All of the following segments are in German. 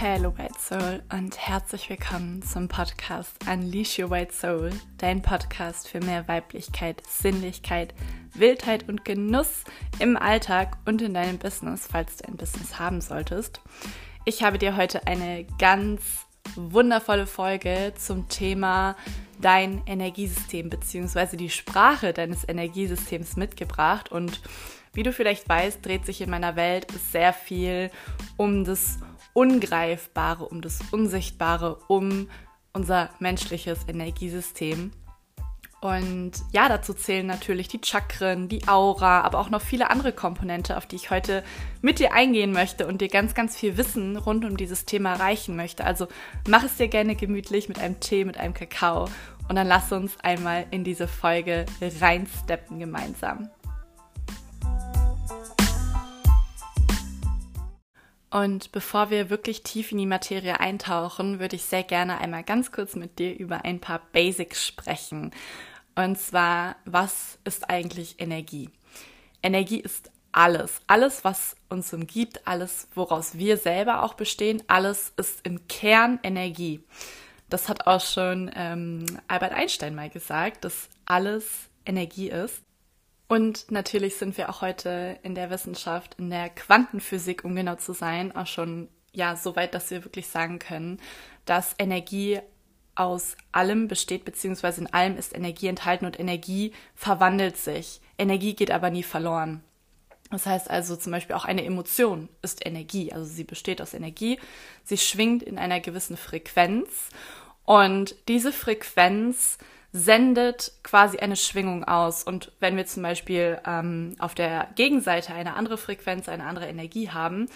Hello White Soul und herzlich willkommen zum Podcast Unleash Your White Soul, dein Podcast für mehr Weiblichkeit, Sinnlichkeit, Wildheit und Genuss im Alltag und in deinem Business, falls du ein Business haben solltest. Ich habe dir heute eine ganz wundervolle Folge zum Thema dein Energiesystem bzw. die Sprache deines Energiesystems mitgebracht und wie du vielleicht weißt, dreht sich in meiner Welt sehr viel um das Ungreifbare, um das Unsichtbare, um unser menschliches Energiesystem. Und ja, dazu zählen natürlich die Chakren, die Aura, aber auch noch viele andere Komponente, auf die ich heute mit dir eingehen möchte und dir ganz, ganz viel Wissen rund um dieses Thema erreichen möchte. Also mach es dir gerne gemütlich mit einem Tee, mit einem Kakao und dann lass uns einmal in diese Folge reinsteppen gemeinsam. Und bevor wir wirklich tief in die Materie eintauchen, würde ich sehr gerne einmal ganz kurz mit dir über ein paar Basics sprechen. Und zwar, was ist eigentlich Energie? Energie ist alles. Alles, was uns umgibt, alles, woraus wir selber auch bestehen, alles ist im Kern Energie. Das hat auch schon ähm, Albert Einstein mal gesagt, dass alles Energie ist. Und natürlich sind wir auch heute in der Wissenschaft, in der Quantenphysik, um genau zu sein, auch schon ja so weit, dass wir wirklich sagen können, dass Energie aus allem besteht, beziehungsweise in allem ist Energie enthalten und Energie verwandelt sich. Energie geht aber nie verloren. Das heißt also zum Beispiel auch eine Emotion ist Energie, also sie besteht aus Energie, sie schwingt in einer gewissen Frequenz und diese Frequenz sendet quasi eine Schwingung aus. Und wenn wir zum Beispiel ähm, auf der Gegenseite eine andere Frequenz, eine andere Energie haben,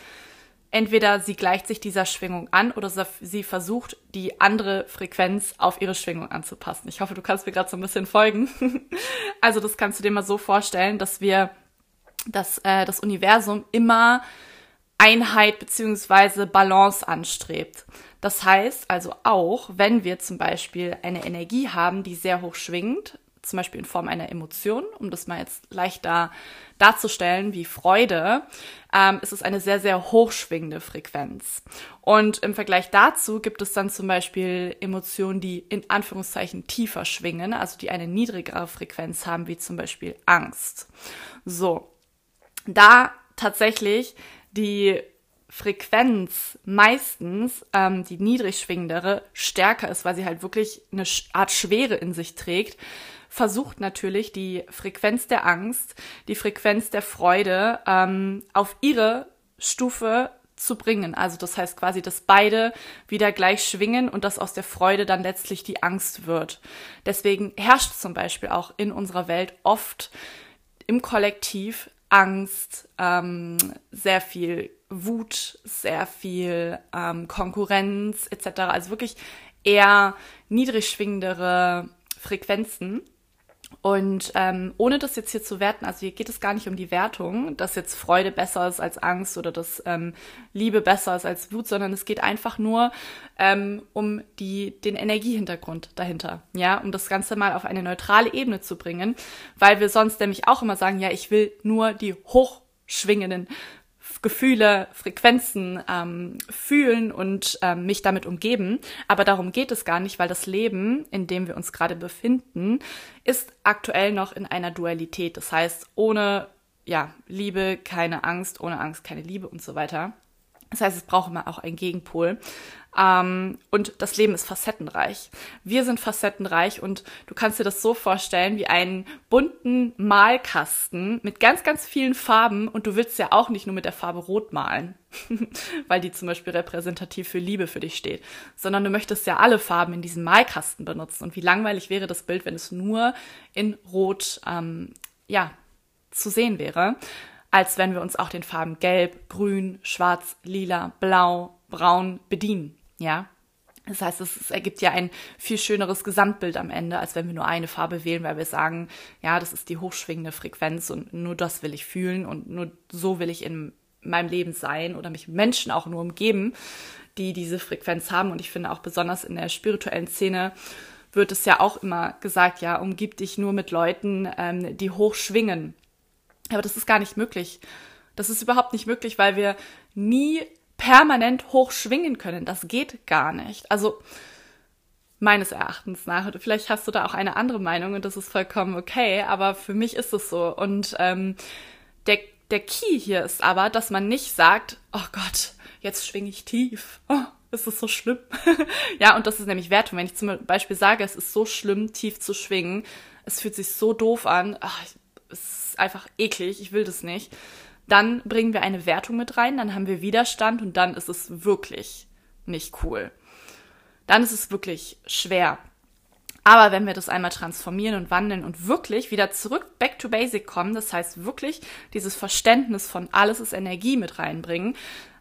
entweder sie gleicht sich dieser Schwingung an oder sie versucht, die andere Frequenz auf ihre Schwingung anzupassen. Ich hoffe, du kannst mir gerade so ein bisschen folgen. also das kannst du dir mal so vorstellen, dass wir, dass äh, das Universum immer Einheit beziehungsweise Balance anstrebt. Das heißt also auch, wenn wir zum Beispiel eine Energie haben, die sehr hoch schwingt, zum Beispiel in Form einer Emotion, um das mal jetzt leichter darzustellen wie Freude, ähm, ist es eine sehr, sehr hochschwingende Frequenz. Und im Vergleich dazu gibt es dann zum Beispiel Emotionen, die in Anführungszeichen tiefer schwingen, also die eine niedrigere Frequenz haben, wie zum Beispiel Angst. So, da tatsächlich die Frequenz meistens ähm, die niedrig schwingendere stärker ist, weil sie halt wirklich eine Art Schwere in sich trägt, versucht natürlich die Frequenz der Angst, die Frequenz der Freude ähm, auf ihre Stufe zu bringen. Also das heißt quasi, dass beide wieder gleich schwingen und dass aus der Freude dann letztlich die Angst wird. Deswegen herrscht zum Beispiel auch in unserer Welt oft im Kollektiv Angst, ähm, sehr viel Wut, sehr viel ähm, Konkurrenz etc. Also wirklich eher niedrig schwingendere Frequenzen. Und ähm, ohne das jetzt hier zu werten, also hier geht es gar nicht um die Wertung, dass jetzt Freude besser ist als Angst oder dass ähm, Liebe besser ist als Wut, sondern es geht einfach nur ähm, um die, den Energiehintergrund dahinter, ja, um das Ganze mal auf eine neutrale Ebene zu bringen, weil wir sonst nämlich auch immer sagen, ja, ich will nur die hochschwingenden Gefühle, Frequenzen ähm, fühlen und ähm, mich damit umgeben. Aber darum geht es gar nicht, weil das Leben, in dem wir uns gerade befinden, ist aktuell noch in einer Dualität. Das heißt, ohne ja, Liebe keine Angst, ohne Angst keine Liebe und so weiter. Das heißt, es braucht immer auch einen Gegenpol. Ähm, und das Leben ist facettenreich. Wir sind facettenreich und du kannst dir das so vorstellen wie einen bunten Malkasten mit ganz, ganz vielen Farben und du willst ja auch nicht nur mit der Farbe Rot malen, weil die zum Beispiel repräsentativ für Liebe für dich steht, sondern du möchtest ja alle Farben in diesem Malkasten benutzen. Und wie langweilig wäre das Bild, wenn es nur in Rot, ähm, ja, zu sehen wäre als wenn wir uns auch den Farben Gelb, Grün, Schwarz, Lila, Blau, Braun bedienen. Ja, das heißt, es, ergibt ja ein viel schöneres Gesamtbild am Ende, als wenn wir nur eine Farbe wählen, weil wir sagen, ja, das ist die hochschwingende Frequenz und nur das will ich fühlen und nur so will ich in meinem Leben sein oder mich Menschen auch nur umgeben, die diese Frequenz haben. Und ich finde auch besonders in der spirituellen Szene wird es ja auch immer gesagt, ja, umgib dich nur mit Leuten, ähm, die hoch schwingen. Aber das ist gar nicht möglich. Das ist überhaupt nicht möglich, weil wir nie permanent hoch schwingen können. Das geht gar nicht. Also meines Erachtens nach. Vielleicht hast du da auch eine andere Meinung und das ist vollkommen okay, aber für mich ist es so. Und ähm, der, der Key hier ist aber, dass man nicht sagt, oh Gott, jetzt schwinge ich tief. Oh, ist es so schlimm? ja, und das ist nämlich Wertung. Wenn ich zum Beispiel sage, es ist so schlimm, tief zu schwingen, es fühlt sich so doof an, ach, es ist einfach eklig, ich will das nicht, dann bringen wir eine Wertung mit rein, dann haben wir Widerstand und dann ist es wirklich nicht cool dann ist es wirklich schwer. Aber wenn wir das einmal transformieren und wandeln und wirklich wieder zurück back to basic kommen, das heißt wirklich dieses Verständnis von alles ist Energie mit reinbringen,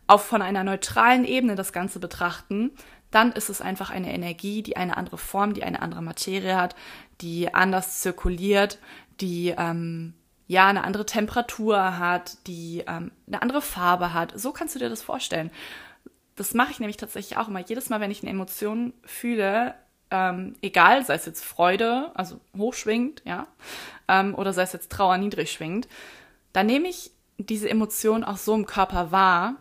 auch von einer neutralen Ebene das Ganze betrachten, dann ist es einfach eine Energie, die eine andere Form, die eine andere Materie hat, die anders zirkuliert, die ähm, ja eine andere Temperatur hat, die ähm, eine andere Farbe hat. So kannst du dir das vorstellen das mache ich nämlich tatsächlich auch immer. Jedes Mal, wenn ich eine Emotion fühle, ähm, egal, sei es jetzt Freude, also hochschwingend, ja, ähm, oder sei es jetzt Trauer niedrig schwingend, dann nehme ich diese Emotion auch so im Körper wahr,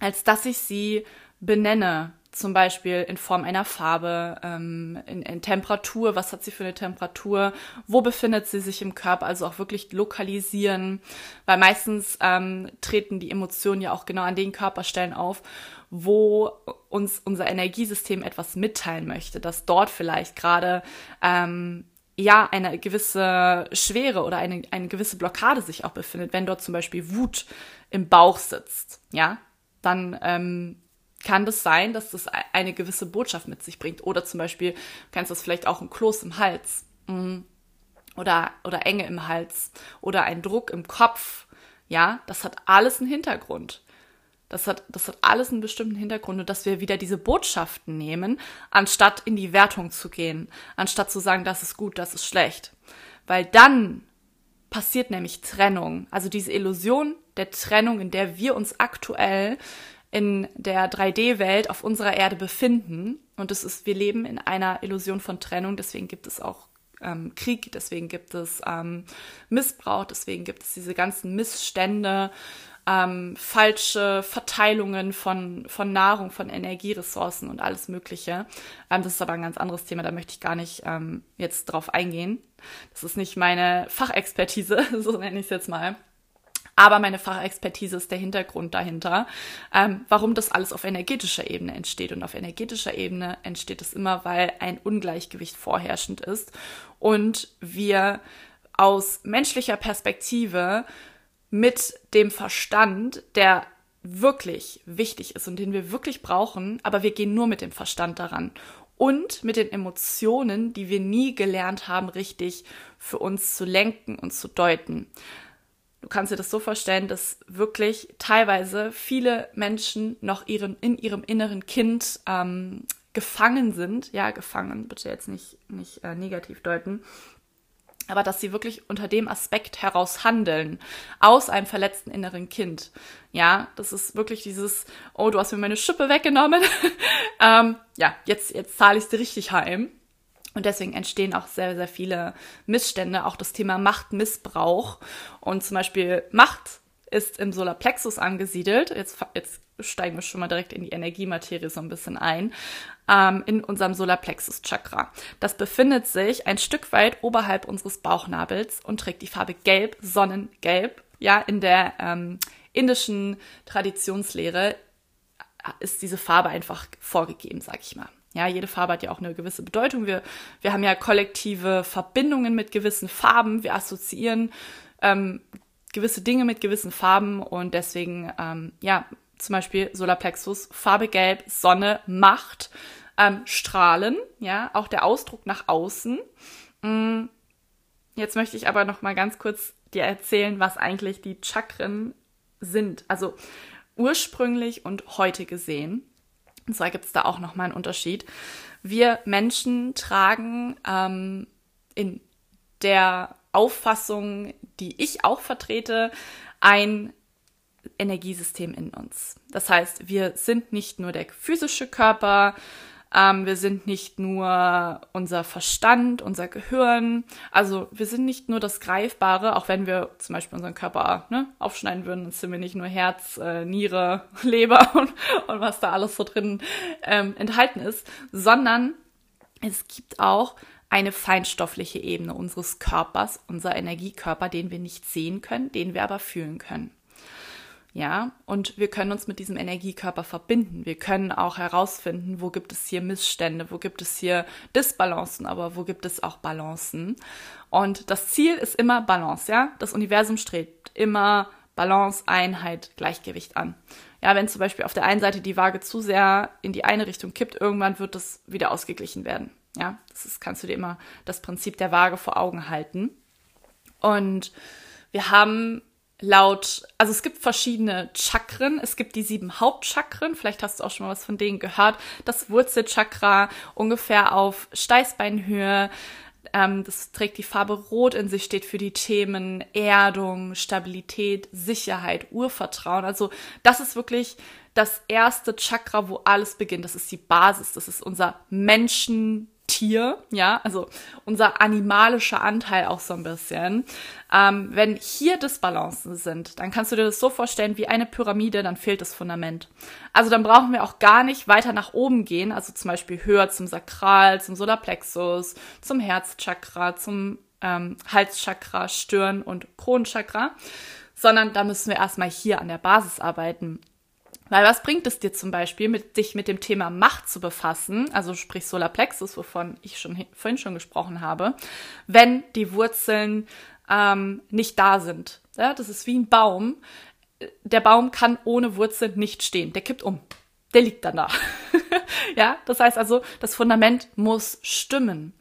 als dass ich sie benenne zum Beispiel in Form einer Farbe, ähm, in, in, Temperatur, was hat sie für eine Temperatur, wo befindet sie sich im Körper, also auch wirklich lokalisieren, weil meistens ähm, treten die Emotionen ja auch genau an den Körperstellen auf, wo uns unser Energiesystem etwas mitteilen möchte, dass dort vielleicht gerade ähm, ja eine gewisse Schwere oder eine, eine gewisse Blockade sich auch befindet, wenn dort zum Beispiel Wut im Bauch sitzt, ja, dann ähm, kann das sein, dass das eine gewisse Botschaft mit sich bringt. Oder zum Beispiel kannst du das vielleicht auch ein Kloß im Hals mm. oder, oder Enge im Hals oder ein Druck im Kopf. Ja, das hat alles einen Hintergrund. Das hat, das hat alles einen bestimmten Hintergrund und dass wir wieder diese Botschaften nehmen, anstatt in die Wertung zu gehen, anstatt zu sagen, das ist gut, das ist schlecht. Weil dann passiert nämlich Trennung. Also diese Illusion der Trennung, in der wir uns aktuell in der 3D-Welt auf unserer Erde befinden. Und es ist, wir leben in einer Illusion von Trennung, deswegen gibt es auch ähm, Krieg, deswegen gibt es ähm, Missbrauch, deswegen gibt es diese ganzen Missstände, ähm, falsche Verteilungen von, von Nahrung, von Energieressourcen und alles Mögliche. Ähm, das ist aber ein ganz anderes Thema, da möchte ich gar nicht ähm, jetzt drauf eingehen. Das ist nicht meine Fachexpertise, so nenne ich es jetzt mal. Aber meine Fachexpertise ist der Hintergrund dahinter, ähm, warum das alles auf energetischer Ebene entsteht. Und auf energetischer Ebene entsteht es immer, weil ein Ungleichgewicht vorherrschend ist und wir aus menschlicher Perspektive mit dem Verstand, der wirklich wichtig ist und den wir wirklich brauchen, aber wir gehen nur mit dem Verstand daran und mit den Emotionen, die wir nie gelernt haben, richtig für uns zu lenken und zu deuten. Du kannst dir das so vorstellen, dass wirklich teilweise viele Menschen noch ihren, in ihrem inneren Kind ähm, gefangen sind. Ja, gefangen, bitte jetzt nicht, nicht äh, negativ deuten. Aber dass sie wirklich unter dem Aspekt heraus handeln, aus einem verletzten inneren Kind. Ja, das ist wirklich dieses, oh, du hast mir meine Schippe weggenommen. ähm, ja, jetzt, jetzt zahle ich sie richtig heim. Und deswegen entstehen auch sehr, sehr viele Missstände, auch das Thema Machtmissbrauch. Und zum Beispiel Macht ist im Solarplexus angesiedelt. Jetzt, jetzt steigen wir schon mal direkt in die Energiematerie so ein bisschen ein. Ähm, in unserem Solarplexus-Chakra. Das befindet sich ein Stück weit oberhalb unseres Bauchnabels und trägt die Farbe Gelb, Sonnengelb. Ja, in der ähm, indischen Traditionslehre ist diese Farbe einfach vorgegeben, sag ich mal. Ja, jede Farbe hat ja auch eine gewisse Bedeutung. Wir, wir haben ja kollektive Verbindungen mit gewissen Farben. Wir assoziieren ähm, gewisse Dinge mit gewissen Farben und deswegen, ähm, ja, zum Beispiel Solarplexus, Farbe Gelb, Sonne, Macht, ähm, Strahlen, ja, auch der Ausdruck nach außen. Mm, jetzt möchte ich aber noch mal ganz kurz dir erzählen, was eigentlich die Chakren sind. Also ursprünglich und heute gesehen. Und zwar gibt es da auch nochmal einen Unterschied. Wir Menschen tragen ähm, in der Auffassung, die ich auch vertrete, ein Energiesystem in uns. Das heißt, wir sind nicht nur der physische Körper, Ähm, wir sind nicht nur unser Verstand, unser Gehirn. Also wir sind nicht nur das Greifbare, auch wenn wir zum Beispiel unseren Körper ne, aufschneiden würden, dann sind wir nicht nur Herz, äh, Niere, Leber und, und was da alles so drin ähm, enthalten ist, sondern es gibt auch eine feinstoffliche Ebene unseres Körpers, unser Energiekörper, den wir nicht sehen können, den wir aber fühlen können. Ja, und wir können uns mit diesem Energiekörper verbinden. Wir können auch herausfinden, wo gibt es hier Missstände, wo gibt es hier Disbalancen, aber wo gibt es auch Balancen. Und das Ziel ist immer Balance, ja? Das Universum strebt immer Balance, Einheit, Gleichgewicht an. Ja, wenn zum Beispiel auf der einen Seite die Waage zu sehr in die eine Richtung kippt, irgendwann wird das wieder ausgeglichen werden. Ja, das ist, kannst du dir immer das Prinzip der Waage vor Augen halten. Und wir haben laut, also es gibt verschiedene Chakren. Es gibt die sieben Hauptchakren. Vielleicht hast du auch schon mal was von denen gehört. Das Wurzelchakra ungefähr auf Steißbeinhöhe. Ähm, das trägt die Farbe Rot in sich, steht für die Themen Erdung, Stabilität, Sicherheit, Urvertrauen. Also das ist wirklich das erste Chakra, wo alles beginnt. Das ist die Basis. Das ist unser Menschen Tier, ja, also unser animalischer Anteil auch so ein bisschen. Ähm, wenn hier Disbalancen sind, dann kannst du dir das so vorstellen wie eine Pyramide, dann fehlt das Fundament. Also dann brauchen wir auch gar nicht weiter nach oben gehen, also zum Beispiel höher zum Sakral, zum Solarplexus, zum Herzchakra, zum ähm, Halschakra, Stirn und Kronenchakra, sondern da müssen wir erstmal hier an der Basis arbeiten. Weil was bringt es dir zum Beispiel, mit, dich mit dem Thema Macht zu befassen, also sprich Solarplexus, wovon ich schon vorhin schon gesprochen habe, wenn die Wurzeln ähm, nicht da sind. Ja, das ist wie ein Baum. Der Baum kann ohne Wurzeln nicht stehen. Der kippt um. Der liegt dann da. ja, das heißt also, das Fundament muss stimmen.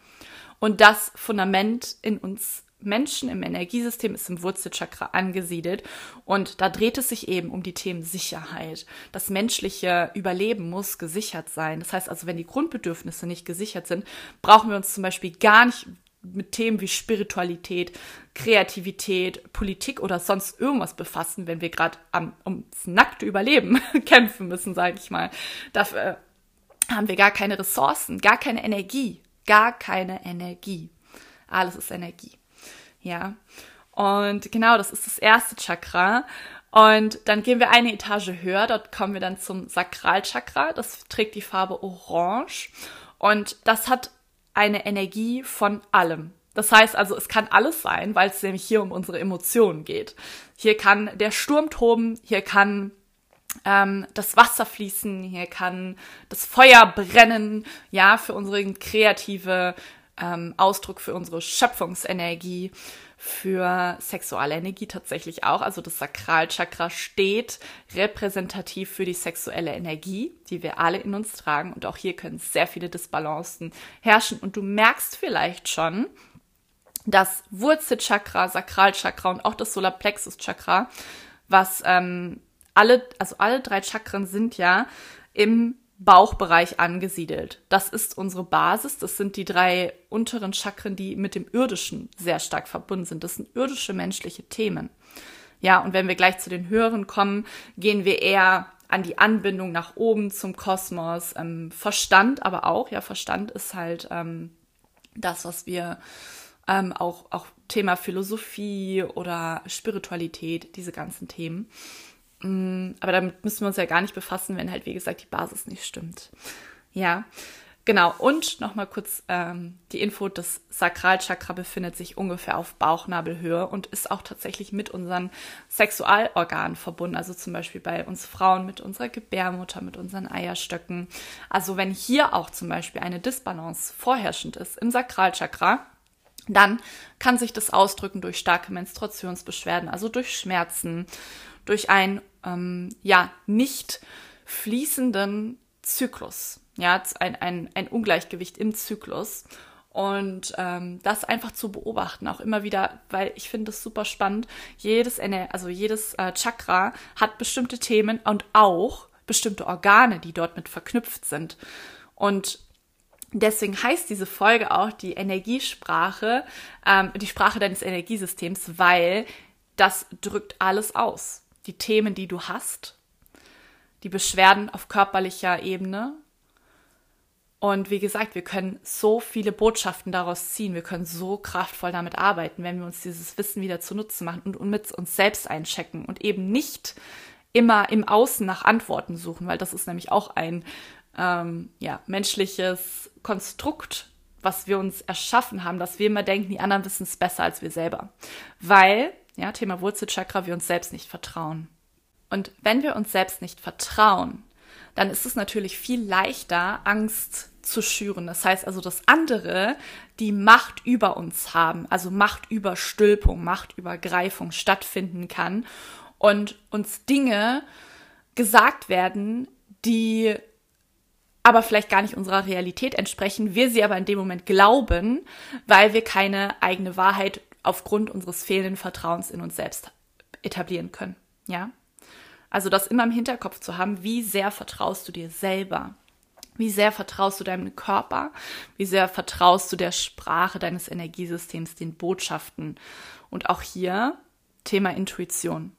Und das Fundament in uns Menschen im Energiesystem ist im Wurzelchakra angesiedelt und da dreht es sich eben um die Themen Sicherheit. Das menschliche Überleben muss gesichert sein. Das heißt also, wenn die Grundbedürfnisse nicht gesichert sind, brauchen wir uns zum Beispiel gar nicht mit Themen wie Spiritualität, Kreativität, Politik oder sonst irgendwas befassen, wenn wir gerade ums nackte Überleben kämpfen müssen, sage ich mal. Dafür haben wir gar keine Ressourcen, gar keine Energie, gar keine Energie. Alles ist Energie. Ja. Und genau, das ist das erste Chakra. Und dann gehen wir eine Etage höher, dort kommen wir dann zum Sakralchakra. Das trägt die Farbe Orange. Und das hat eine Energie von allem. Das heißt also, es kann alles sein, weil es nämlich hier um unsere Emotionen geht. Hier kann der Sturm toben, hier kann ähm, das Wasser fließen, hier kann das Feuer brennen, ja, für unsere kreative ähm, Ausdruck für unsere Schöpfungsenergie, für sexuelle Energie tatsächlich auch. Also das Sakralchakra steht repräsentativ für die sexuelle Energie, die wir alle in uns tragen. Und auch hier können sehr viele Disbalancen herrschen. Und du merkst vielleicht schon, das Wurzelchakra, Sakralchakra und auch das Solarplexuschakra, was ähm, alle, also alle drei Chakren sind ja im Bauchbereich angesiedelt. Das ist unsere Basis. Das sind die drei unteren Chakren, die mit dem Irdischen sehr stark verbunden sind. Das sind irdische menschliche Themen. Ja, und wenn wir gleich zu den höheren kommen, gehen wir eher an die Anbindung nach oben zum Kosmos. Ähm, Verstand aber auch. Ja, Verstand ist halt ähm, das, was wir ähm, auch, auch Thema Philosophie oder Spiritualität, diese ganzen Themen. Mm, aber damit müssen wir uns ja gar nicht befassen, wenn halt, wie gesagt, die Basis nicht stimmt. Ja, genau. Und nochmal kurz ähm, die Info, das Sakralchakra befindet sich ungefähr auf Bauchnabelhöhe und ist auch tatsächlich mit unseren Sexualorganen verbunden. Also zum Beispiel bei uns Frauen mit unserer Gebärmutter, mit unseren Eierstöcken. Also wenn hier auch zum Beispiel eine Disbalance vorherrschend ist im Sakralchakra, dann kann sich das ausdrücken durch starke Menstruationsbeschwerden, also durch Schmerzen, durch einen ähm, ja nicht fließenden Zyklus, ja ein, ein, ein Ungleichgewicht im Zyklus und ähm, das einfach zu beobachten, auch immer wieder, weil ich finde es super spannend. Jedes, also jedes äh, Chakra hat bestimmte Themen und auch bestimmte Organe, die dort mit verknüpft sind. Und deswegen heißt diese Folge auch die Energiesprache, ähm, die Sprache deines Energiesystems, weil das drückt alles aus die Themen, die du hast, die Beschwerden auf körperlicher Ebene Und wie gesagt, wir können so viele Botschaften daraus ziehen. Wir können so kraftvoll damit arbeiten, wenn wir uns dieses Wissen wieder zunutze machen und, und mit uns selbst einchecken und eben nicht immer im Außen nach Antworten suchen, weil das ist nämlich auch ein ähm, ja, menschliches Konstrukt, was wir uns erschaffen haben, dass wir immer denken, die anderen wissen es besser als wir selber. Weil, ja, Thema Wurzelchakra, wir uns selbst nicht vertrauen. Und wenn wir uns selbst nicht vertrauen, dann ist es natürlich viel leichter, Angst zu schüren. Das heißt also, dass andere die Macht über uns haben, also Machtüberstülpung, Machtübergreifung stattfinden kann und uns Dinge gesagt werden, die aber vielleicht gar nicht unserer Realität entsprechen, wir sie aber in dem Moment glauben, weil wir keine eigene Wahrheit aufgrund unseres fehlenden Vertrauens in uns selbst etablieren können. Ja? Also das immer im Hinterkopf zu haben, wie sehr vertraust du dir selber? Wie sehr vertraust du deinem Körper? Wie sehr vertraust du der Sprache deines Energiesystems, den Botschaften? Und auch hier Thema Intuition.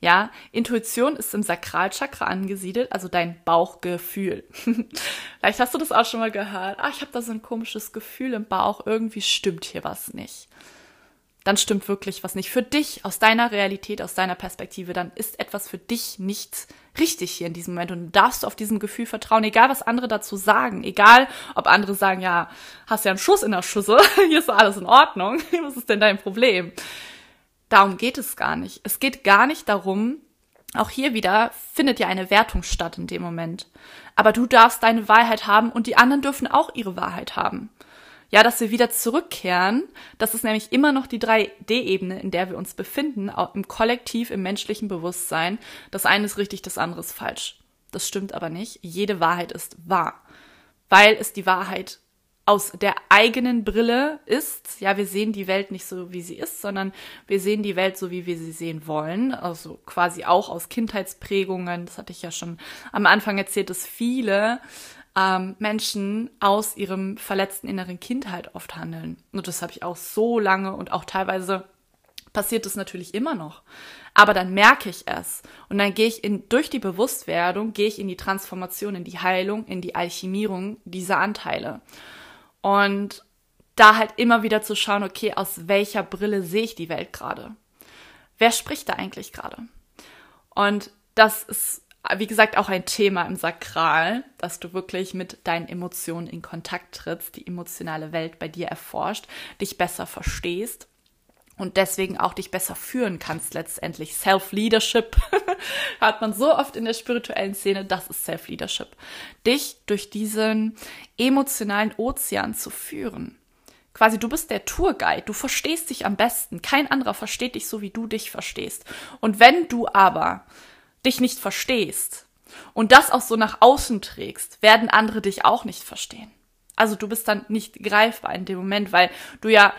Ja, Intuition ist im Sakralchakra angesiedelt, also dein Bauchgefühl. Vielleicht hast du das auch schon mal gehört. Ah, ich habe da so ein komisches Gefühl im Bauch, irgendwie stimmt hier was nicht. Dann stimmt wirklich was nicht. Für dich, aus deiner Realität, aus deiner Perspektive, dann ist etwas für dich nicht richtig hier in diesem Moment. Und darfst du auf diesem Gefühl vertrauen, egal was andere dazu sagen. Egal, ob andere sagen, ja, hast ja einen Schuss in der Schüsse, hier ist alles in Ordnung. Was ist denn dein Problem? Darum geht es gar nicht. Es geht gar nicht darum, auch hier wieder findet ja eine Wertung statt in dem Moment. Aber du darfst deine Wahrheit haben und die anderen dürfen auch ihre Wahrheit haben. Ja, dass wir wieder zurückkehren, das ist nämlich immer noch die 3D-Ebene, in der wir uns befinden, auch im Kollektiv, im menschlichen Bewusstsein. Das eine ist richtig, das andere ist falsch. Das stimmt aber nicht. Jede Wahrheit ist wahr, weil es die Wahrheit aus der eigenen Brille ist. Ja, wir sehen die Welt nicht so, wie sie ist, sondern wir sehen die Welt so, wie wir sie sehen wollen. Also quasi auch aus Kindheitsprägungen. Das hatte ich ja schon am Anfang erzählt, dass viele ähm, Menschen aus ihrem verletzten inneren Kindheit oft handeln. Und das habe ich auch so lange und auch teilweise passiert es natürlich immer noch. Aber dann merke ich es und dann gehe ich in, durch die Bewusstwerdung, gehe ich in die Transformation, in die Heilung, in die Alchemierung dieser Anteile. Und da halt immer wieder zu schauen, okay, aus welcher Brille sehe ich die Welt gerade? Wer spricht da eigentlich gerade? Und das ist, wie gesagt, auch ein Thema im Sakral, dass du wirklich mit deinen Emotionen in Kontakt trittst, die emotionale Welt bei dir erforscht, dich besser verstehst und deswegen auch dich besser führen kannst letztendlich. Self-Leadership hat man so oft in der spirituellen Szene, das ist Self-Leadership. Dich durch diesen emotionalen Ozean zu führen. Quasi, du bist der Tourguide, du verstehst dich am besten. Kein anderer versteht dich so, wie du dich verstehst. Und wenn du aber dich nicht verstehst und das auch so nach außen trägst, werden andere dich auch nicht verstehen. Also du bist dann nicht greifbar in dem Moment, weil du ja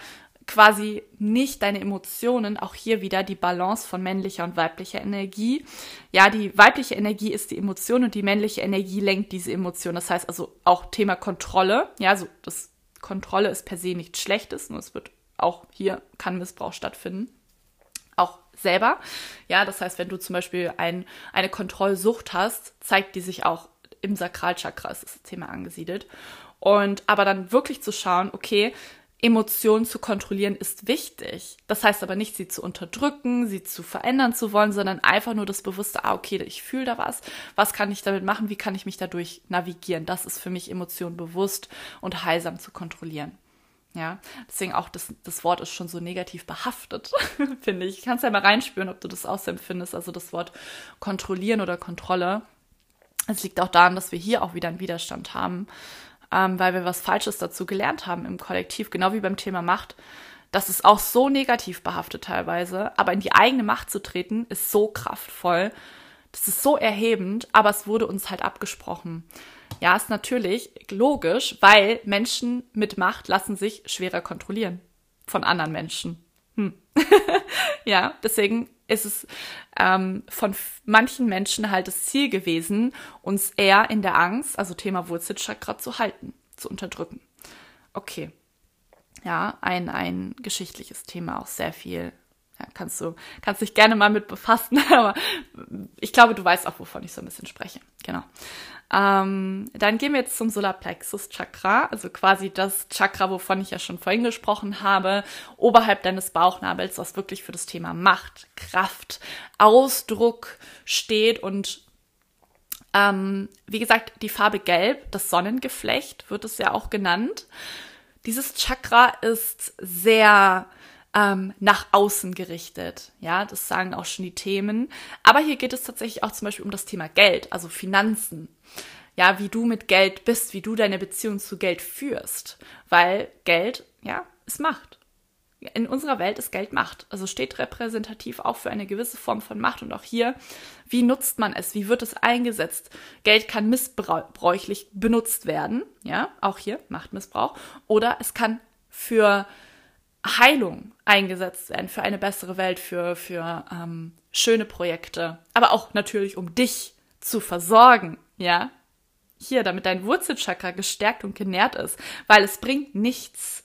quasi nicht deine Emotionen, auch hier wieder die Balance von männlicher und weiblicher Energie. Ja, die weibliche Energie ist die Emotion und die männliche Energie lenkt diese Emotion. Das heißt also auch Thema Kontrolle. Ja, also das Kontrolle ist per se nichts Schlechtes, nur es wird auch hier kann Missbrauch stattfinden. Selber. Ja, das heißt, wenn du zum Beispiel ein, eine Kontrollsucht hast, zeigt die sich auch im Sakralchakra, ist das Thema angesiedelt. Und aber dann wirklich zu schauen, okay, Emotionen zu kontrollieren ist wichtig. Das heißt aber nicht, sie zu unterdrücken, sie zu verändern zu wollen, sondern einfach nur das bewusste, ah, okay, ich fühle da was. Was kann ich damit machen? Wie kann ich mich dadurch navigieren? Das ist für mich Emotionen bewusst und heilsam zu kontrollieren. Ja, deswegen auch das, das Wort ist schon so negativ behaftet, finde ich. Ich kann es ja mal reinspüren, ob du das auch so empfindest. Also das Wort kontrollieren oder Kontrolle. Es liegt auch daran, dass wir hier auch wieder einen Widerstand haben ähm, weil wir was Falsches dazu gelernt haben im Kollektiv, genau wie beim Thema Macht. Das ist auch so negativ behaftet teilweise, aber in die eigene Macht zu treten, ist so kraftvoll. Das ist so erhebend, aber es wurde uns halt abgesprochen. Ja, ist natürlich logisch, weil Menschen mit Macht lassen sich schwerer kontrollieren von anderen Menschen. Hm. ja, deswegen ist es ähm, von manchen Menschen halt das Ziel gewesen, uns eher in der Angst, also Thema Wurzelchakra, zu halten, zu unterdrücken. Okay. Ja, ein, ein geschichtliches Thema, auch sehr viel Ja, kannst du, kannst dich gerne mal mit befassen, aber ich glaube, du weißt auch, wovon ich so ein bisschen spreche. Genau. Ähm, dann gehen wir jetzt zum Solarplexus Chakra, also quasi das Chakra, wovon ich ja schon vorhin gesprochen habe, oberhalb deines Bauchnabels, was wirklich für das Thema Macht, Kraft, Ausdruck steht und ähm, wie gesagt, die Farbe Gelb, das Sonnengeflecht wird es ja auch genannt. Dieses Chakra ist sehr ähm, nach außen gerichtet. Ja, das sagen auch schon die Themen. Aber hier geht es tatsächlich auch zum Beispiel um das Thema Geld, also Finanzen. Ja, wie du mit Geld bist, wie du deine Beziehung zu Geld führst. Weil Geld, ja, ist Macht. In unserer Welt ist Geld Macht. Also steht repräsentativ auch für eine gewisse Form von Macht. Und auch hier, wie nutzt man es? Wie wird es eingesetzt? Geld kann missbräuchlich benutzt werden. Ja, auch hier Machtmissbrauch. Oder es kann für Heilung eingesetzt werden, für eine bessere Welt, für, für ähm, schöne Projekte, aber auch natürlich, um dich zu versorgen, ja. Hier, damit dein Wurzelchakra gestärkt und genährt ist, weil es bringt nichts,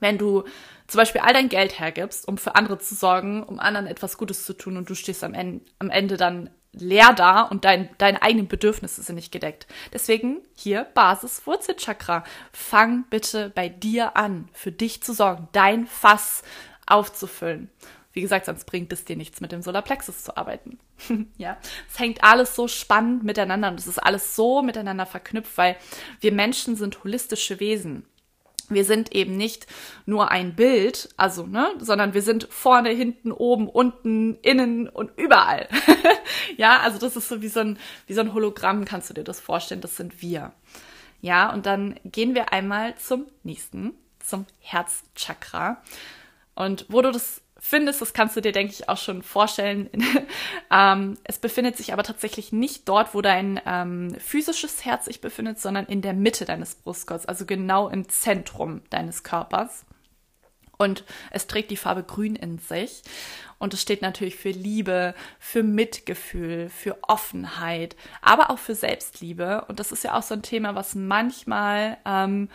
wenn du zum Beispiel all dein Geld hergibst, um für andere zu sorgen, um anderen etwas Gutes zu tun und du stehst am Ende, am Ende dann leer da und dein, deine eigenen Bedürfnisse sind nicht gedeckt. Deswegen hier Basis Wurzelchakra. Fang bitte bei dir an, für dich zu sorgen, dein Fass aufzufüllen. Wie gesagt, sonst bringt es dir nichts, mit dem Solarplexus zu arbeiten. ja, es hängt alles so spannend miteinander und es ist alles so miteinander verknüpft, weil wir Menschen sind holistische Wesen wir sind eben nicht nur ein Bild, also, ne, sondern wir sind vorne, hinten, oben, unten, innen und überall. ja, also das ist so wie so ein, wie so ein Hologramm, kannst du dir das vorstellen, das sind wir. Ja, und dann gehen wir einmal zum nächsten, zum Herzchakra. Und wo du das findest, das kannst du dir, denke ich, auch schon vorstellen. ähm, es befindet sich aber tatsächlich nicht dort, wo dein ähm, physisches Herz sich befindet, sondern in der Mitte deines Brustkorbs, also genau im Zentrum deines Körpers. Und es trägt die Farbe Grün in sich. Und es steht natürlich für Liebe, für Mitgefühl, für Offenheit, aber auch für Selbstliebe. Und das ist ja auch so ein Thema, was manchmal ähm,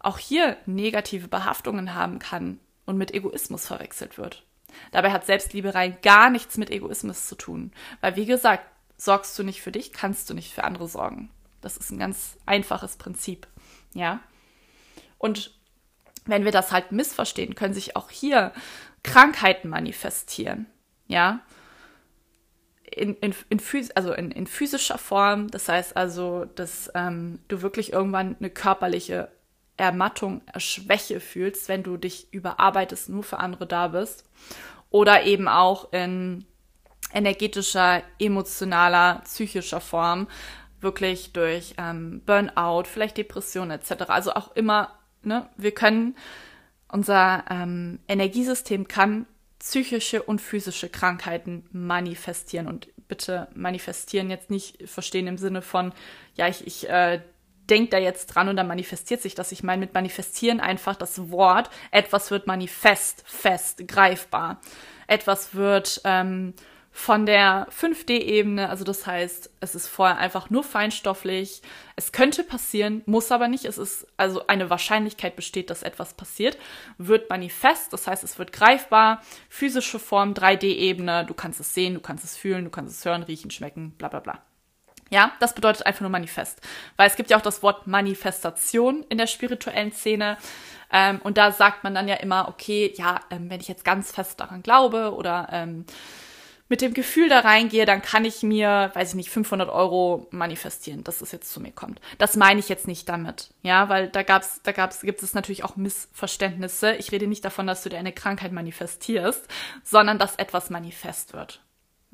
auch hier negative Behaftungen haben kann und mit Egoismus verwechselt wird. Dabei hat Selbstliebe rein gar nichts mit Egoismus zu tun. Weil, wie gesagt, sorgst du nicht für dich, kannst du nicht für andere sorgen. Das ist ein ganz einfaches Prinzip. Ja. Und wenn wir das halt missverstehen, können sich auch hier Krankheiten manifestieren. Ja. In, in, in, phys also in, in physischer Form, das heißt also, dass ähm, du wirklich irgendwann eine körperliche Ermattung, Schwäche fühlst, wenn du dich überarbeitest, nur für andere da bist. Oder eben auch in energetischer, emotionaler, psychischer Form, wirklich durch ähm, Burnout, vielleicht Depression etc. Also auch immer, ne, wir können, unser ähm, Energiesystem kann psychische und physische Krankheiten manifestieren. Und bitte manifestieren jetzt nicht verstehen im Sinne von, ja, ich, ich äh, denkt da jetzt dran und dann manifestiert sich das. Ich meine mit manifestieren einfach das Wort, etwas wird manifest, fest, greifbar. Etwas wird ähm, von der 5D-Ebene, also das heißt, es ist vorher einfach nur feinstofflich. Es könnte passieren, muss aber nicht. Es ist also eine Wahrscheinlichkeit besteht, dass etwas passiert, wird manifest, das heißt, es wird greifbar, physische Form, 3D-Ebene, du kannst es sehen, du kannst es fühlen, du kannst es hören, riechen, schmecken, bla bla bla. Ja, das bedeutet einfach nur Manifest. Weil es gibt ja auch das Wort Manifestation in der spirituellen Szene. Ähm, und da sagt man dann ja immer, okay, ja, ähm, wenn ich jetzt ganz fest daran glaube oder ähm, mit dem Gefühl da reingehe, dann kann ich mir, weiß ich nicht, 500 Euro manifestieren, dass es jetzt zu mir kommt. Das meine ich jetzt nicht damit, ja, weil da gab's, da gab's, gibt es natürlich auch Missverständnisse. Ich rede nicht davon, dass du dir eine Krankheit manifestierst, sondern dass etwas manifest wird.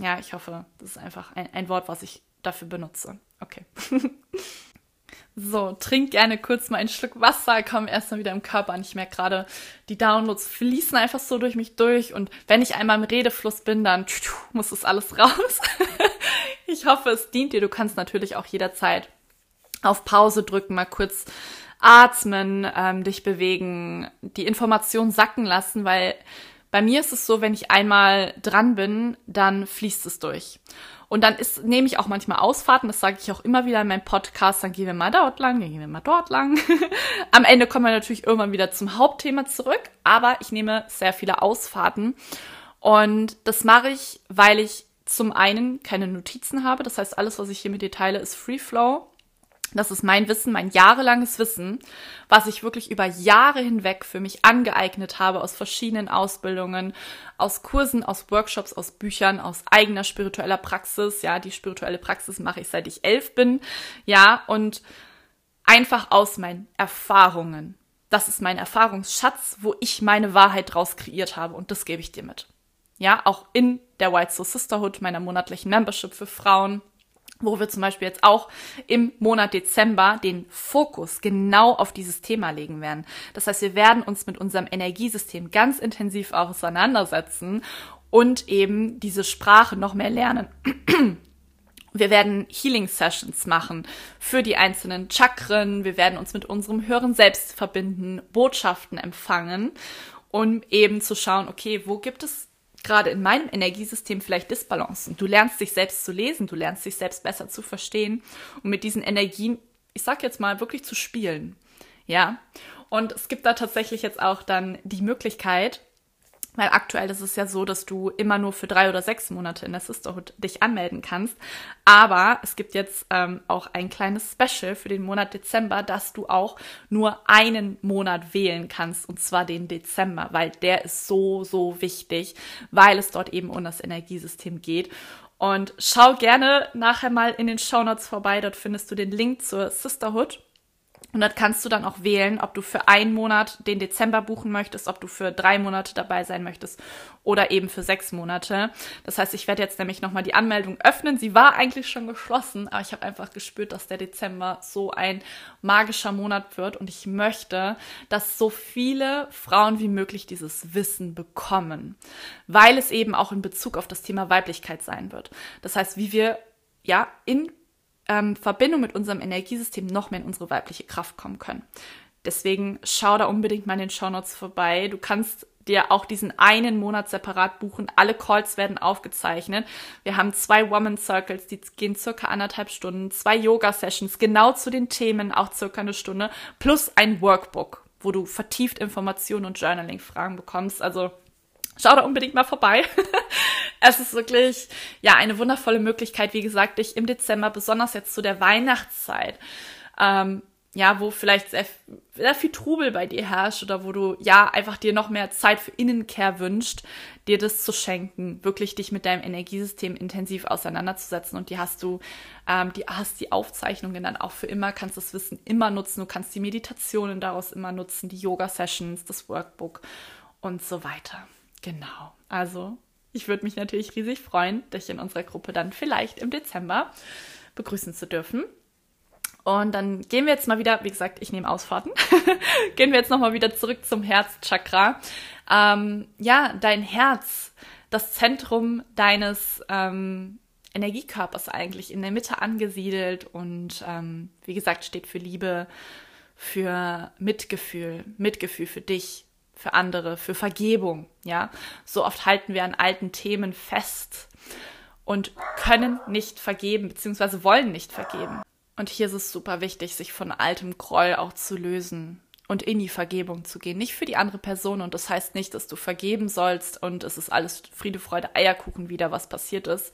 Ja, ich hoffe, das ist einfach ein, ein Wort, was ich dafür benutze. Okay. so, trink gerne kurz mal einen Schluck Wasser, komm erstmal wieder im Körper an. Ich merke gerade, die Downloads fließen einfach so durch mich durch und wenn ich einmal im Redefluss bin, dann muss das alles raus. ich hoffe, es dient dir. Du kannst natürlich auch jederzeit auf Pause drücken, mal kurz atmen, ähm, dich bewegen, die Information sacken lassen, weil bei mir ist es so, wenn ich einmal dran bin, dann fließt es durch. Und dann ist, nehme ich auch manchmal Ausfahrten, das sage ich auch immer wieder in meinem Podcast, dann gehen wir mal dort lang, dann gehen wir mal dort lang. Am Ende kommen wir natürlich irgendwann wieder zum Hauptthema zurück, aber ich nehme sehr viele Ausfahrten. Und das mache ich, weil ich zum einen keine Notizen habe. Das heißt, alles, was ich hier mit dir teile, ist Free Flow. Das ist mein Wissen, mein jahrelanges Wissen, was ich wirklich über Jahre hinweg für mich angeeignet habe aus verschiedenen Ausbildungen, aus Kursen, aus Workshops, aus Büchern, aus eigener spiritueller Praxis. Ja, die spirituelle Praxis mache ich seit ich elf bin. Ja, und einfach aus meinen Erfahrungen. Das ist mein Erfahrungsschatz, wo ich meine Wahrheit draus kreiert habe und das gebe ich dir mit. Ja, auch in der White Soul Sisterhood, meiner monatlichen Membership für Frauen, wo wir zum Beispiel jetzt auch im Monat Dezember den Fokus genau auf dieses Thema legen werden. Das heißt, wir werden uns mit unserem Energiesystem ganz intensiv auseinandersetzen und eben diese Sprache noch mehr lernen. Wir werden Healing Sessions machen für die einzelnen Chakren. Wir werden uns mit unserem höheren Selbst verbinden, Botschaften empfangen, um eben zu schauen, okay, wo gibt es gerade in meinem Energiesystem vielleicht Disbalancen. Du lernst dich selbst zu lesen, du lernst dich selbst besser zu verstehen und mit diesen Energien, ich sag jetzt mal, wirklich zu spielen. Ja. Und es gibt da tatsächlich jetzt auch dann die Möglichkeit, weil aktuell ist es ja so, dass du immer nur für drei oder sechs Monate in der Sisterhood dich anmelden kannst. Aber es gibt jetzt ähm, auch ein kleines Special für den Monat Dezember, dass du auch nur einen Monat wählen kannst, und zwar den Dezember, weil der ist so, so wichtig, weil es dort eben um das Energiesystem geht. Und schau gerne nachher mal in den Show Notes vorbei, dort findest du den Link zur Sisterhood. Und dort kannst du dann auch wählen, ob du für einen Monat den Dezember buchen möchtest, ob du für drei Monate dabei sein möchtest oder eben für sechs Monate. Das heißt, ich werde jetzt nämlich nochmal die Anmeldung öffnen. Sie war eigentlich schon geschlossen, aber ich habe einfach gespürt, dass der Dezember so ein magischer Monat wird und ich möchte, dass so viele Frauen wie möglich dieses Wissen bekommen, weil es eben auch in Bezug auf das Thema Weiblichkeit sein wird. Das heißt, wie wir ja in ähm, Verbindung mit unserem Energiesystem noch mehr in unsere weibliche Kraft kommen können. Deswegen schau da unbedingt mal in den Shownotes vorbei. Du kannst dir auch diesen einen Monat separat buchen. Alle Calls werden aufgezeichnet. Wir haben zwei Woman Circles, die gehen circa anderthalb Stunden, zwei Yoga Sessions, genau zu den Themen, auch circa eine Stunde, plus ein Workbook, wo du vertieft Informationen und Journaling-Fragen bekommst. Also schau da unbedingt mal vorbei. es ist wirklich, ja, eine wundervolle Möglichkeit, wie gesagt, dich im Dezember, besonders jetzt zu der Weihnachtszeit, ähm, ja, wo vielleicht sehr, sehr viel Trubel bei dir herrscht oder wo du ja einfach dir noch mehr Zeit für Innenkehr wünscht, dir das zu schenken, wirklich dich mit deinem Energiesystem intensiv auseinanderzusetzen und die hast du, ähm, die hast die Aufzeichnungen dann auch für immer, kannst das Wissen immer nutzen, du kannst die Meditationen daraus immer nutzen, die Yoga-Sessions, das Workbook und so weiter. Genau. Also, ich würde mich natürlich riesig freuen, dich in unserer Gruppe dann vielleicht im Dezember begrüßen zu dürfen. Und dann gehen wir jetzt mal wieder, wie gesagt, ich nehme Ausfahrten, gehen wir jetzt nochmal wieder zurück zum Herzchakra. Ähm, ja, dein Herz, das Zentrum deines ähm, Energiekörpers eigentlich in der Mitte angesiedelt und ähm, wie gesagt steht für Liebe, für Mitgefühl, Mitgefühl für dich, für andere, für Vergebung, ja. So oft halten wir an alten Themen fest und können nicht vergeben, beziehungsweise wollen nicht vergeben. Und hier ist es super wichtig, sich von altem Groll auch zu lösen und in die Vergebung zu gehen. Nicht für die andere Person. Und das heißt nicht, dass du vergeben sollst und es ist alles Friede, Freude, Eierkuchen wieder, was passiert ist,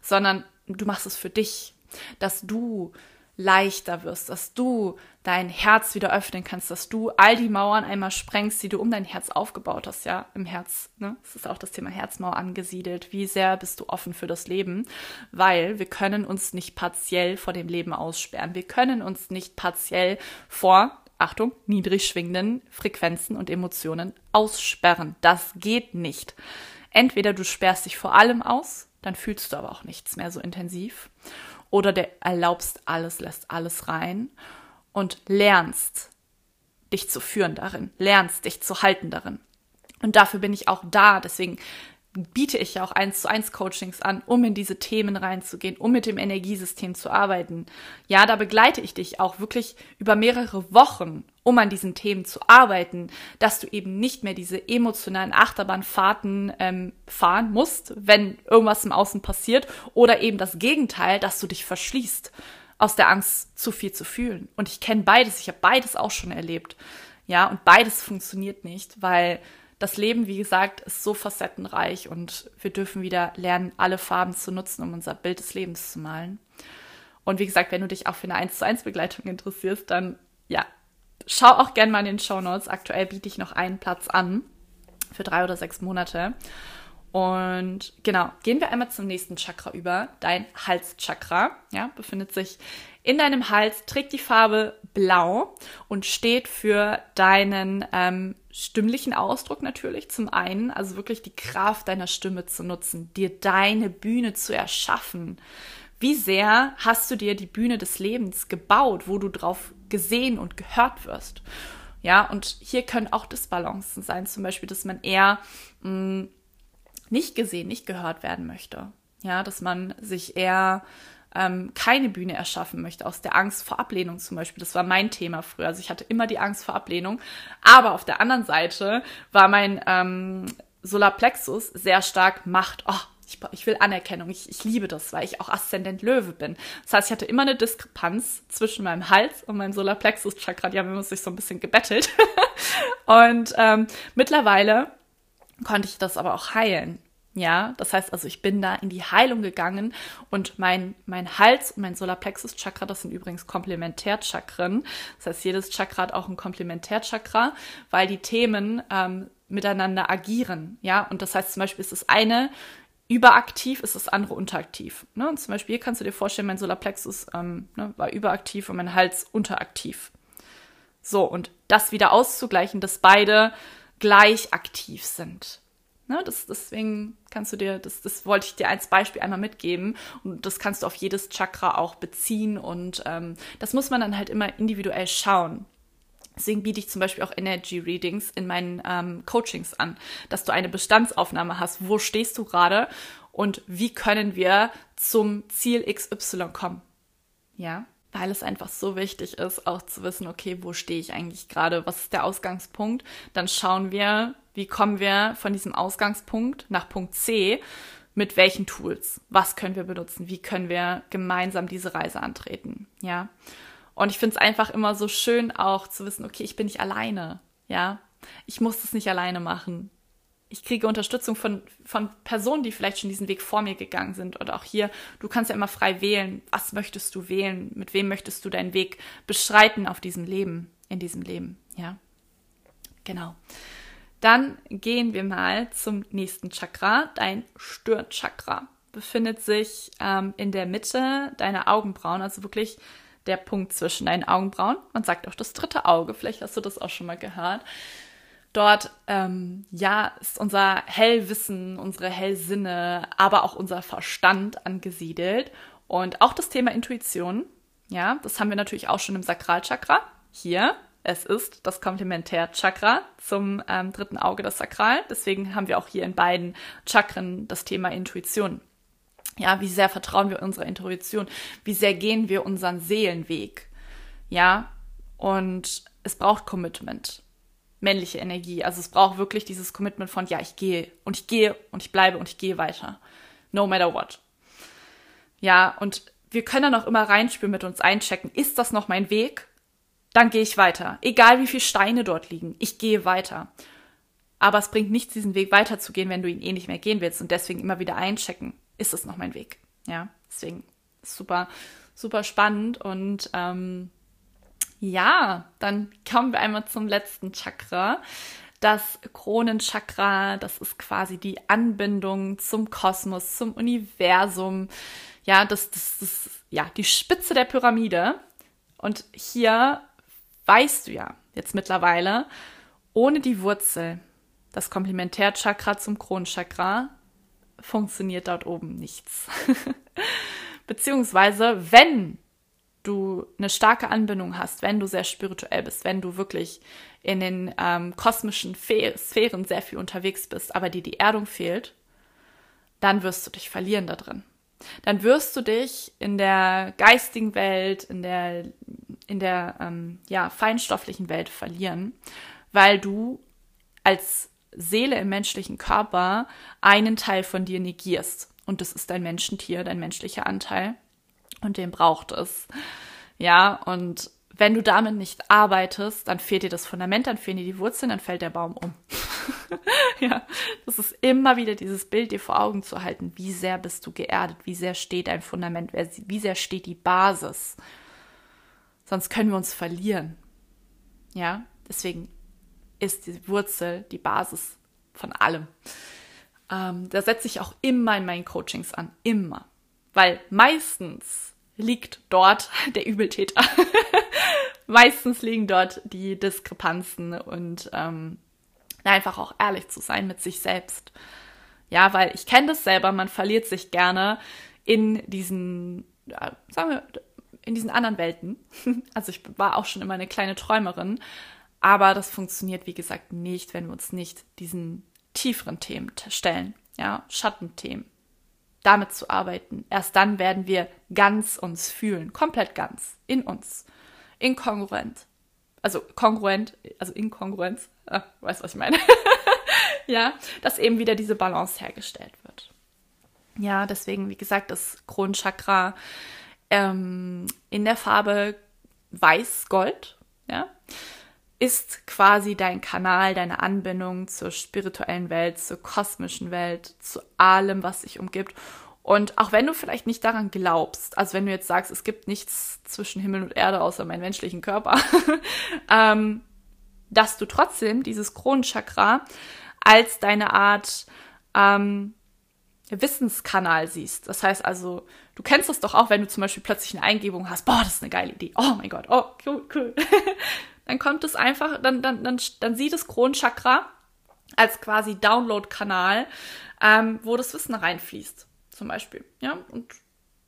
sondern du machst es für dich, dass du leichter wirst, dass du dein Herz wieder öffnen kannst, dass du all die Mauern einmal sprengst, die du um dein Herz aufgebaut hast, ja, im Herz, ne? Das ist auch das Thema Herzmauer angesiedelt. Wie sehr bist du offen für das Leben? Weil wir können uns nicht partiell vor dem Leben aussperren. Wir können uns nicht partiell vor Achtung, niedrig schwingenden Frequenzen und Emotionen aussperren. Das geht nicht. Entweder du sperrst dich vor allem aus, dann fühlst du aber auch nichts mehr so intensiv oder der erlaubst alles, lässt alles rein und lernst dich zu führen darin, lernst dich zu halten darin. Und dafür bin ich auch da. Deswegen biete ich ja auch eins zu eins Coachings an, um in diese Themen reinzugehen, um mit dem Energiesystem zu arbeiten. Ja, da begleite ich dich auch wirklich über mehrere Wochen, um an diesen Themen zu arbeiten, dass du eben nicht mehr diese emotionalen Achterbahnfahrten ähm, fahren musst, wenn irgendwas im Außen passiert, oder eben das Gegenteil, dass du dich verschließt aus der Angst, zu viel zu fühlen. Und ich kenne beides, ich habe beides auch schon erlebt. Ja, und beides funktioniert nicht, weil das Leben, wie gesagt, ist so facettenreich und wir dürfen wieder lernen, alle Farben zu nutzen, um unser Bild des Lebens zu malen. Und wie gesagt, wenn du dich auch für eine 1 zu 1 Begleitung interessierst, dann ja, schau auch gerne mal in den Show Notes. Aktuell biete ich noch einen Platz an für drei oder sechs Monate. Und genau, gehen wir einmal zum nächsten Chakra über. Dein Halschakra, ja, befindet sich in deinem Hals, trägt die Farbe blau und steht für deinen ähm, stimmlichen Ausdruck natürlich zum einen, also wirklich die Kraft deiner Stimme zu nutzen, dir deine Bühne zu erschaffen. Wie sehr hast du dir die Bühne des Lebens gebaut, wo du drauf gesehen und gehört wirst? Ja, und hier können auch Disbalancen sein, zum Beispiel, dass man eher mh, mm, nicht gesehen, nicht gehört werden möchte. Ja, dass man sich eher ähm, keine Bühne erschaffen möchte, aus der Angst vor Ablehnung zum Beispiel. Das war mein Thema früher. Also ich hatte immer die Angst vor Ablehnung. Aber auf der anderen Seite war mein ähm, Solarplexus sehr stark Macht. Oh, ich, ich will Anerkennung, ich, ich liebe das, weil ich auch Aszendent Löwe bin. Das heißt, ich hatte immer eine Diskrepanz zwischen meinem Hals und meinem Solarplexus-Chakra. Die haben sich so ein bisschen gebettelt. und ähm, mittlerweile konnte ich das aber auch heilen. Ja, das heißt also, ich bin da in die Heilung gegangen und mein, mein Hals und mein Solarplexus-Chakra, das sind übrigens Komplementärchakren. Das heißt, jedes Chakra hat auch ein Komplementärchakra, weil die Themen ähm, miteinander agieren. Ja, und das heißt zum Beispiel ist das eine überaktiv, ist das andere unteraktiv. Ne? Und zum Beispiel hier kannst du dir vorstellen, mein Solarplexus ähm, ne, war überaktiv und mein Hals unteraktiv. So, und das wieder auszugleichen, dass beide gleich aktiv sind. Ne, das, deswegen kannst du dir, das, das wollte ich dir als Beispiel einmal mitgeben und das kannst du auf jedes Chakra auch beziehen und ähm, das muss man dann halt immer individuell schauen. Deswegen biete ich zum Beispiel auch Energy Readings in meinen ähm, Coachings an, dass du eine Bestandsaufnahme hast. Wo stehst du gerade und wie können wir zum Ziel XY kommen? Ja, weil es einfach so wichtig ist, auch zu wissen, okay, wo stehe ich eigentlich gerade? Was ist der Ausgangspunkt? Dann schauen wir, wie kommen wir von diesem Ausgangspunkt nach Punkt C? Mit welchen Tools? Was können wir benutzen? Wie können wir gemeinsam diese Reise antreten? Ja. Und ich finde es einfach immer so schön auch zu wissen, okay, ich bin nicht alleine. Ja. Ich muss das nicht alleine machen. Ich kriege Unterstützung von, von Personen, die vielleicht schon diesen Weg vor mir gegangen sind. Oder auch hier, du kannst ja immer frei wählen. Was möchtest du wählen? Mit wem möchtest du deinen Weg beschreiten auf diesem Leben, in diesem Leben? Ja. Genau. Dann gehen wir mal zum nächsten Chakra. Dein Stirnchakra befindet sich ähm, in der Mitte deiner Augenbrauen, also wirklich der Punkt zwischen deinen Augenbrauen. Man sagt auch das dritte Auge, vielleicht hast du das auch schon mal gehört. Dort, ähm, ja, ist unser Hellwissen, unsere Hellsinne, aber auch unser Verstand angesiedelt. Und auch das Thema Intuition, ja, das haben wir natürlich auch schon im Sakralchakra. Hier es ist das Komplementärchakra zum ähm, dritten Auge, das Sakral. Deswegen haben wir auch hier in beiden Chakren das Thema Intuition. Ja, wie sehr vertrauen wir unserer Intuition? Wie sehr gehen wir unseren Seelenweg? Ja, und es braucht Commitment, männliche Energie. Also es braucht wirklich dieses Commitment von, ja, ich gehe und ich gehe und ich bleibe und ich gehe weiter. No matter what. Ja, und wir können dann auch immer reinspüren mit uns einchecken, ist das noch mein Weg? Dann gehe ich weiter. Egal wie viele Steine dort liegen, ich gehe weiter. Aber es bringt nichts, diesen Weg weiterzugehen, wenn du ihn eh nicht mehr gehen willst und deswegen immer wieder einchecken. Ist es noch mein Weg? Ja, deswegen super, super spannend und ähm, ja, dann kommen wir einmal zum letzten Chakra. Das Kronenchakra, das ist quasi die Anbindung zum Kosmos, zum Universum. Ja, das, das, das, ja, die Spitze der Pyramide. Und hier weißt du ja jetzt mittlerweile, ohne die Wurzel, das Komplementärchakra zum Kronchakra, funktioniert dort oben nichts. Beziehungsweise, wenn du eine starke Anbindung hast, wenn du sehr spirituell bist, wenn du wirklich in den ähm, kosmischen Fe Sphären sehr viel unterwegs bist, aber dir die Erdung fehlt, dann wirst du dich verlieren da drin. Dann wirst du dich in der geistigen Welt, in der in der ähm, ja, feinstofflichen Welt verlieren, weil du als Seele im menschlichen Körper einen Teil von dir negierst. Und das ist dein Menschentier, dein menschlicher Anteil. Und den braucht es. Ja, und wenn du damit nicht arbeitest, dann fehlt dir das Fundament, dann fehlen dir die Wurzeln, dann fällt der Baum um. ja, das ist immer wieder dieses Bild dir vor Augen zu halten. Wie sehr bist du geerdet? Wie sehr steht dein Fundament? Wie sehr steht die Basis? Sonst können wir uns verlieren. Ja, deswegen ist die Wurzel die Basis von allem. Ähm, da setze ich auch immer in meinen Coachings an. Immer. Weil meistens liegt dort der Übeltäter. Meistens liegen dort die Diskrepanzen und ähm, einfach auch ehrlich zu sein mit sich selbst. Ja, weil ich kenne das selber, man verliert sich gerne in diesen, ja, sagen wir, in diesen anderen Welten. Also ich war auch schon immer eine kleine Träumerin, aber das funktioniert, wie gesagt, nicht, wenn wir uns nicht diesen tieferen Themen stellen, ja, Schattenthemen. Damit zu arbeiten. Erst dann werden wir ganz uns fühlen, komplett ganz, in uns, inkongruent. Also kongruent, also Inkongruenz, ah, weißt was ich meine. ja, dass eben wieder diese Balance hergestellt wird. Ja, deswegen, wie gesagt, das Kronenchakra ähm, in der Farbe Weiß-Gold, ja, ist quasi dein Kanal, deine Anbindung zur spirituellen Welt, zur kosmischen Welt, zu allem, was dich umgibt. Und auch wenn du vielleicht nicht daran glaubst, also wenn du jetzt sagst, es gibt nichts zwischen Himmel und Erde außer meinen menschlichen Körper, ähm, dass du trotzdem dieses Kronenchakra als deine Art ähm, Wissenskanal siehst. Das heißt also, du kennst das doch auch, wenn du zum Beispiel plötzlich eine Eingebung hast, boah, das ist eine geile Idee, oh mein Gott, oh, cool, cool. dann kommt es einfach, dann, dann, dann, dann sieht das Kronenchakra als quasi Download-Kanal, ähm, wo das Wissen reinfließt, zum Beispiel. Ja, und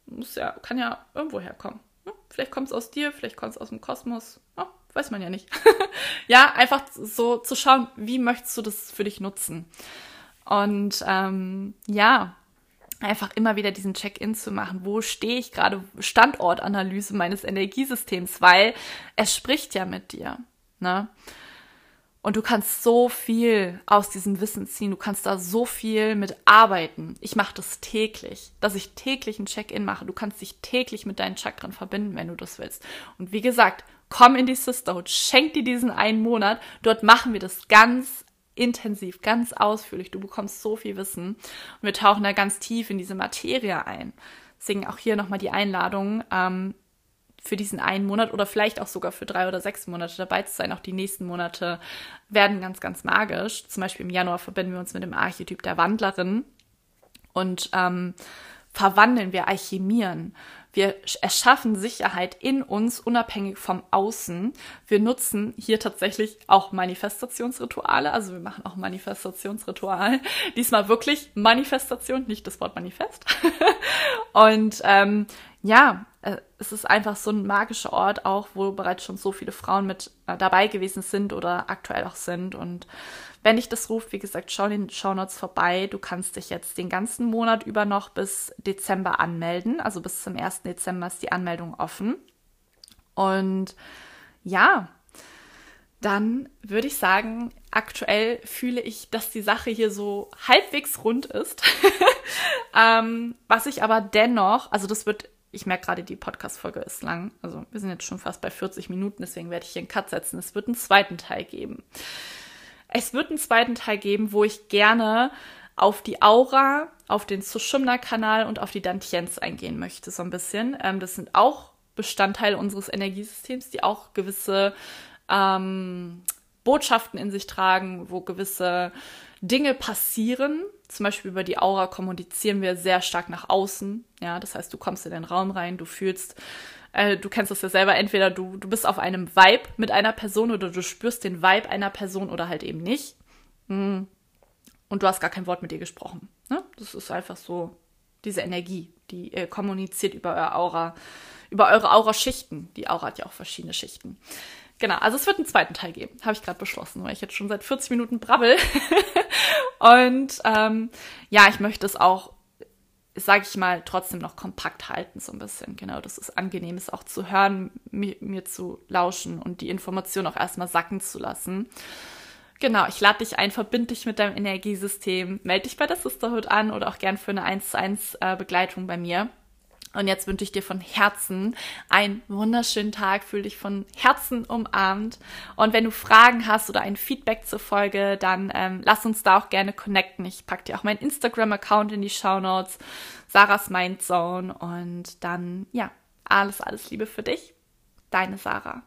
muss ja, kann ja irgendwo herkommen. Ja, vielleicht kommt es aus dir, vielleicht kommt es aus dem Kosmos. Ja, weiß man ja nicht. ja, einfach so zu schauen, wie möchtest du das für dich nutzen. Und ähm, ja, einfach immer wieder diesen Check-in zu machen. Wo stehe ich gerade? Standortanalyse meines Energiesystems, weil es spricht ja mit dir. Ne? Und du kannst so viel aus diesem Wissen ziehen. Du kannst da so viel mit arbeiten. Ich mache das täglich, dass ich täglich ein Check-in mache. Du kannst dich täglich mit deinen Chakren verbinden, wenn du das willst. Und wie gesagt, komm in die Sisterhood, schenk dir diesen einen Monat. Dort machen wir das ganz intensiv, ganz ausführlich. Du bekommst so viel Wissen. Und wir tauchen da ganz tief in diese Materie ein. Deswegen auch hier nochmal die Einladung, ähm, für diesen einen Monat oder vielleicht auch sogar für drei oder sechs Monate dabei zu sein. Auch die nächsten Monate werden ganz, ganz magisch. Zum Beispiel im Januar verbinden wir uns mit dem Archetyp der Wandlerin und ähm, verwandeln, wir alchemieren. Wir erschaffen Sicherheit in uns, unabhängig vom Außen. Wir nutzen hier tatsächlich auch Manifestationsrituale. Also wir machen auch Manifestationsritual. Diesmal wirklich Manifestation, nicht das Wort Manifest. Und ähm, ja, äh, es ist einfach so ein magischer Ort auch, wo bereits schon so viele Frauen mit äh, dabei gewesen sind oder aktuell auch sind. Und wenn dich das ruft, wie gesagt, schau in den Shownotes vorbei. Du kannst dich jetzt den ganzen Monat über noch bis Dezember anmelden. Also bis zum 1. Dezember ist die Anmeldung offen. Und ja, dann würde ich sagen, aktuell fühle ich, dass die Sache hier so halbwegs rund ist. ähm, was ich aber dennoch, also das wird, ich merke gerade, die Podcast-Folge ist lang. Also wir sind jetzt schon fast bei 40 Minuten, deswegen werde ich hier einen Cut setzen. Es wird einen zweiten Teil geben. Es wird einen zweiten Teil geben, wo ich gerne auf die Aura, auf den Sushumna-Kanal und auf die Dantiens eingehen möchte, so ein bisschen. Ähm, das sind auch Bestandteile unseres Energiesystems, die auch gewisse ähm, Botschaften in sich tragen, wo gewisse Dinge passieren. Zum Beispiel über die Aura kommunizieren wir sehr stark nach außen. Ja, das heißt, du kommst in den Raum rein, du fühlst äh, du kennst das ja selber, entweder du, du bist auf einem Vibe mit einer Person oder du spürst den Vibe einer Person oder halt eben nicht. Hm. Und du hast gar kein Wort mit ihr gesprochen. Ne? Das ist einfach so diese Energie, die äh, kommuniziert über eure Aura, über eure Aura-Schichten. Die Aura hat ja auch verschiedene Schichten. Genau, also es wird einen zweiten Teil geben, habe ich gerade beschlossen, weil ich jetzt schon seit 40 Minuten brabbel. und ähm, ja, ich möchte es auch sage ich mal, trotzdem noch kompakt halten, so ein bisschen. Genau, dass es angenehm ist, auch zu hören, mir, mir zu lauschen und die Information auch erstmal sacken zu lassen. Genau, ich lade dich ein, verbind dich mit deinem Energiesystem, melde dich bei der Sisterhood an oder auch gern für eine 1 zu 1 äh, Begleitung bei mir. Und jetzt wünsche ich dir von Herzen einen wunderschönen Tag, fühle dich von Herzen umarmt. Und wenn du Fragen hast oder ein Feedback zur Folge, dann ähm, lass uns da auch gerne connecten. Ich packe dir auch meinen Instagram-Account in die Show Notes, Sarahs Mindzone. Und dann, ja, alles, alles Liebe für dich. Deine Sarah.